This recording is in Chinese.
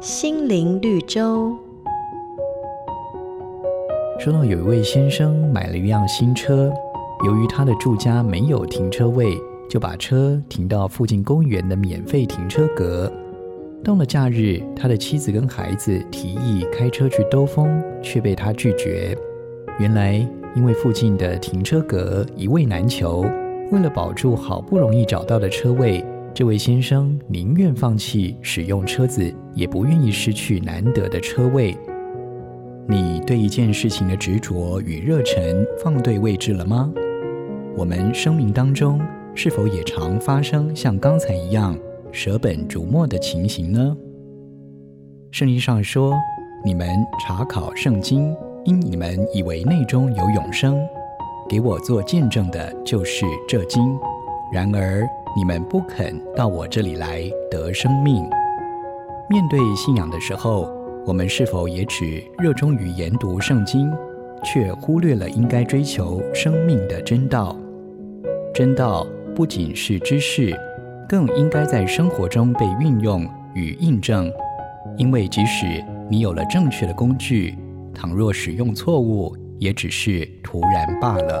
心灵绿洲。说到有一位先生买了一辆新车，由于他的住家没有停车位，就把车停到附近公园的免费停车格。到了假日，他的妻子跟孩子提议开车去兜风，却被他拒绝。原来因为附近的停车格一位难求，为了保住好不容易找到的车位。这位先生宁愿放弃使用车子，也不愿意失去难得的车位。你对一件事情的执着与热忱放对位置了吗？我们生命当中是否也常发生像刚才一样舍本逐末的情形呢？圣经上说：“你们查考圣经，因你们以为内中有永生，给我做见证的就是这经。然而。”你们不肯到我这里来得生命。面对信仰的时候，我们是否也只热衷于研读圣经，却忽略了应该追求生命的真道？真道不仅是知识，更应该在生活中被运用与印证。因为即使你有了正确的工具，倘若使用错误，也只是徒然罢了。